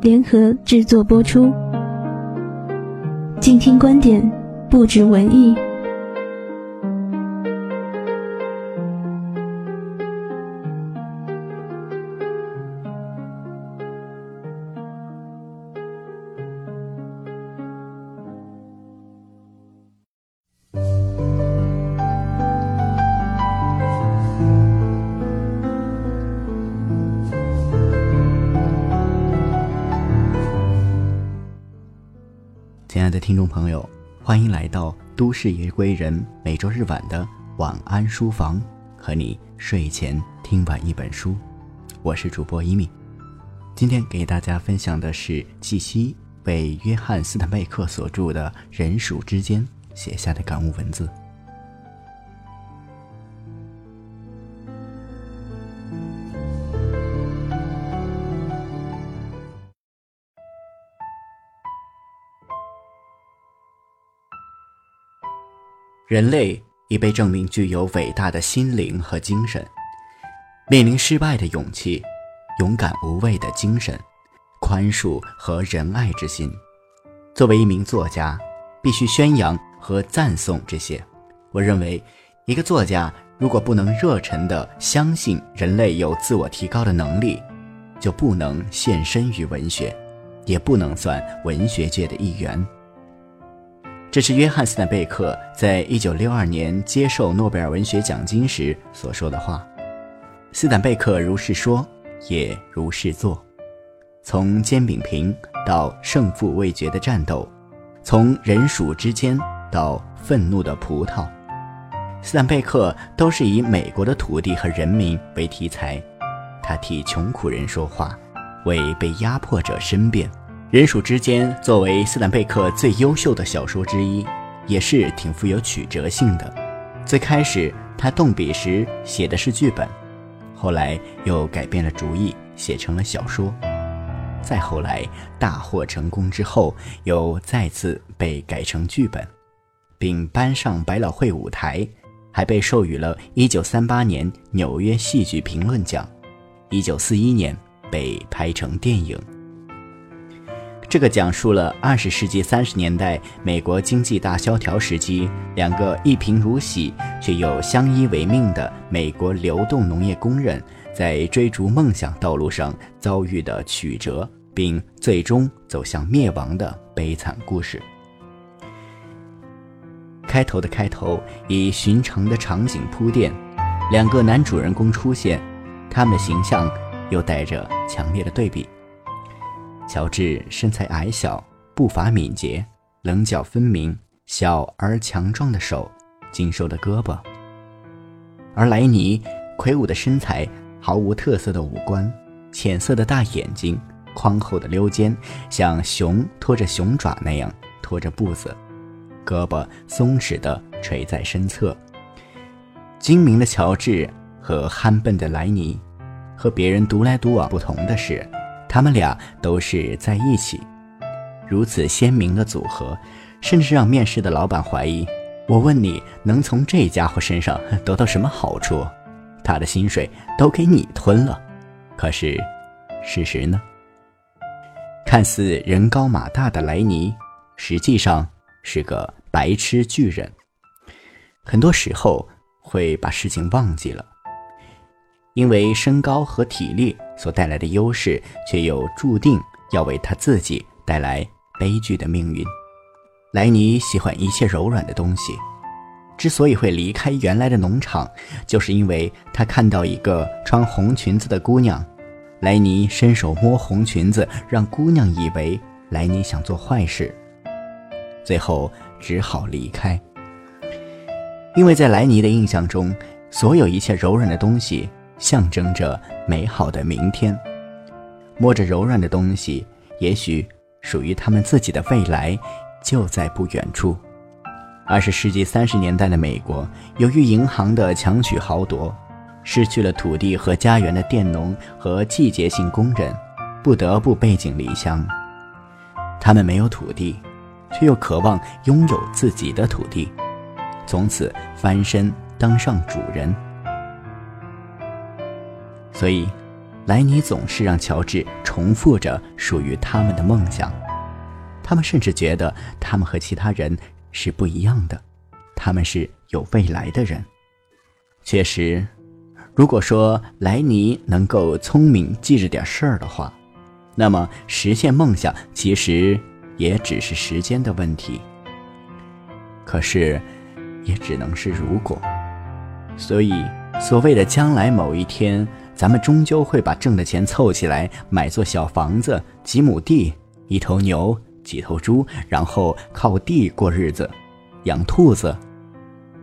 联合制作播出，静听观点，不止文艺。亲爱的听众朋友，欢迎来到都市夜归人每周日晚的晚安书房，和你睡前听完一本书。我是主播一米，今天给大家分享的是季西为约翰斯坦贝克所著的《人鼠之间》写下的感悟文字。人类已被证明具有伟大的心灵和精神，面临失败的勇气，勇敢无畏的精神，宽恕和仁爱之心。作为一名作家，必须宣扬和赞颂这些。我认为，一个作家如果不能热忱地相信人类有自我提高的能力，就不能献身于文学，也不能算文学界的一员。这是约翰斯坦贝克在一九六二年接受诺贝尔文学奖金时所说的话。斯坦贝克如是说，也如是做。从煎饼瓶到胜负未决的战斗，从人鼠之间到愤怒的葡萄，斯坦贝克都是以美国的土地和人民为题材。他替穷苦人说话，为被压迫者申辩。人鼠之间作为斯坦贝克最优秀的小说之一，也是挺富有曲折性的。最开始他动笔时写的是剧本，后来又改变了主意，写成了小说。再后来大获成功之后，又再次被改成剧本，并搬上百老汇舞台，还被授予了1938年纽约戏剧评论奖，1941年被拍成电影。这个讲述了二十世纪三十年代美国经济大萧条时期，两个一贫如洗却又相依为命的美国流动农业工人，在追逐梦想道路上遭遇的曲折，并最终走向灭亡的悲惨故事。开头的开头以寻常的场景铺垫，两个男主人公出现，他们的形象又带着强烈的对比。乔治身材矮小，步伐敏捷，棱角分明，小而强壮的手，精瘦的胳膊；而莱尼魁梧的身材，毫无特色的五官，浅色的大眼睛，宽厚的溜肩，像熊拖着熊爪那样拖着步子，胳膊松弛地垂在身侧。精明的乔治和憨笨的莱尼，和别人独来独往不同的是。他们俩都是在一起，如此鲜明的组合，甚至让面试的老板怀疑：我问你能从这家伙身上得到什么好处？他的薪水都给你吞了。可是，事实呢？看似人高马大的莱尼，实际上是个白痴巨人。很多时候会把事情忘记了，因为身高和体力所带来的优势，却又注定要为他自己带来悲剧的命运。莱尼喜欢一切柔软的东西，之所以会离开原来的农场，就是因为他看到一个穿红裙子的姑娘。莱尼伸手摸红裙子，让姑娘以为莱尼想做坏事，最后只好离开。因为在莱尼的印象中，所有一切柔软的东西象征着美好的明天。摸着柔软的东西，也许属于他们自己的未来就在不远处。二十世纪三十年代的美国，由于银行的强取豪夺。失去了土地和家园的佃农和季节性工人，不得不背井离乡。他们没有土地，却又渴望拥有自己的土地，从此翻身当上主人。所以，莱尼总是让乔治重复着属于他们的梦想。他们甚至觉得他们和其他人是不一样的，他们是有未来的人。确实。如果说莱尼能够聪明记着点事儿的话，那么实现梦想其实也只是时间的问题。可是，也只能是如果。所以，所谓的将来某一天，咱们终究会把挣的钱凑起来，买座小房子、几亩地、一头牛、几头猪，然后靠地过日子，养兔子，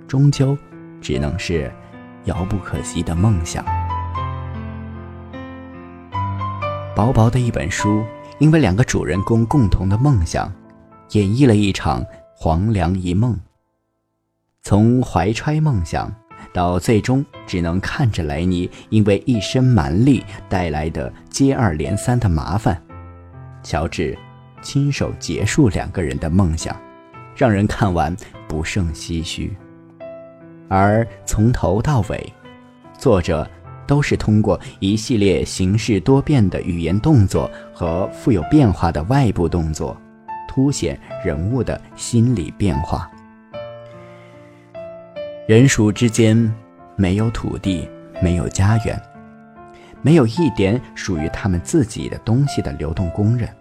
终究只能是。遥不可及的梦想。薄薄的一本书，因为两个主人公共同的梦想，演绎了一场黄粱一梦。从怀揣梦想，到最终只能看着莱尼因为一身蛮力带来的接二连三的麻烦，乔治亲手结束两个人的梦想，让人看完不胜唏嘘。而从头到尾，作者都是通过一系列形式多变的语言动作和富有变化的外部动作，凸显人物的心理变化。人鼠之间没有土地，没有家园，没有一点属于他们自己的东西的流动工人，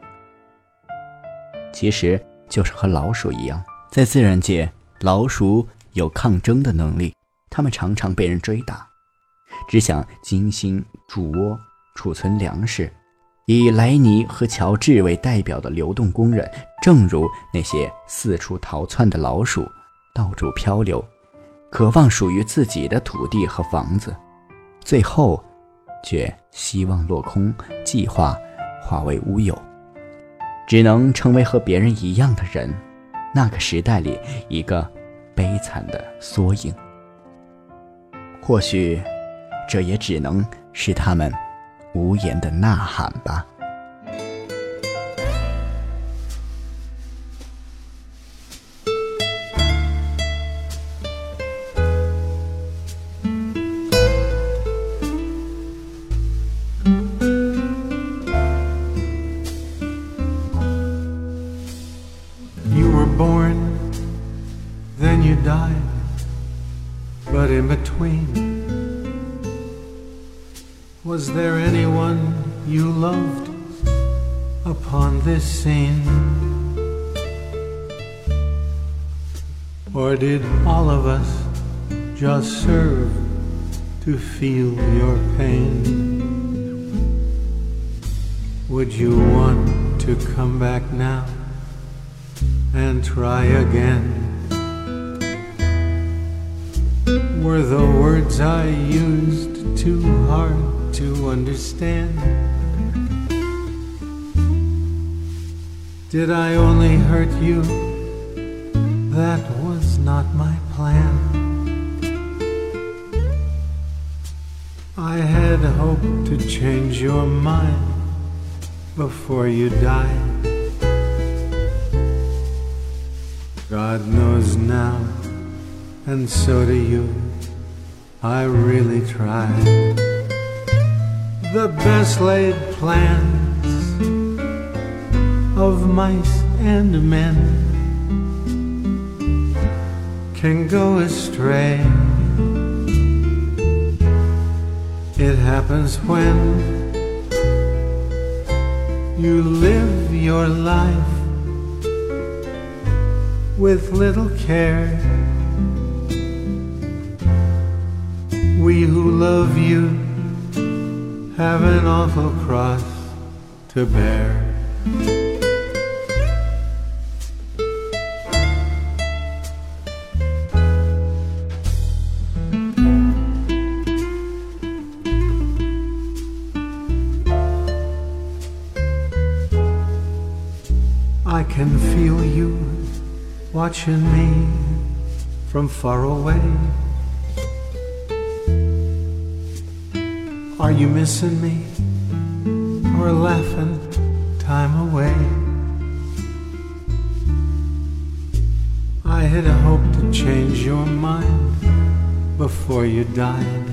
其实就是和老鼠一样，在自然界，老鼠。有抗争的能力，他们常常被人追打，只想精心筑窝、储存粮食。以莱尼和乔治为代表的流动工人，正如那些四处逃窜的老鼠，到处漂流，渴望属于自己的土地和房子，最后却希望落空，计划化为乌有，只能成为和别人一样的人。那个时代里，一个。悲惨的缩影，或许，这也只能是他们无言的呐喊吧。Between was there anyone you loved upon this scene? Or did all of us just serve to feel your pain? Would you want to come back now and try again? Were the words I used too hard to understand. Did I only hurt you? That was not my plan. I had hoped to change your mind before you died. God knows now, and so do you. I really try. the best laid plans of mice and men can go astray. It happens when You live your life with little care. We who love you have an awful cross to bear. I can feel you watching me from far away. Are you missing me or laughing time away? I had hoped to change your mind before you died.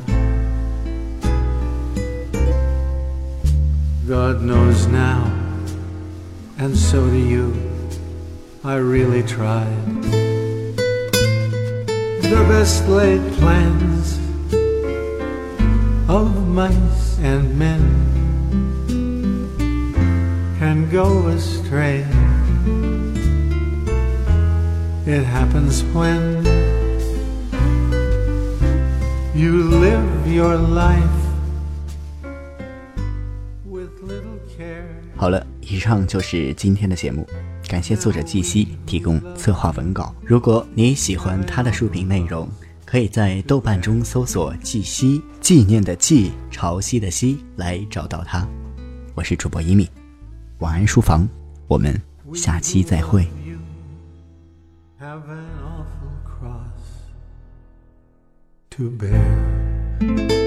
God knows now, and so do you. I really tried. The best laid plans of mice and men can go astray. It happens when you live your life with little care. 好了，以上就是今天的节目，感谢作者季西提供策划文稿。如果你喜欢他的书评内容，可以在豆瓣中搜索“纪西”，纪念的纪，潮汐的汐，来找到他。我是主播一米，晚安书房，我们下期再会。have an awful cross to bear.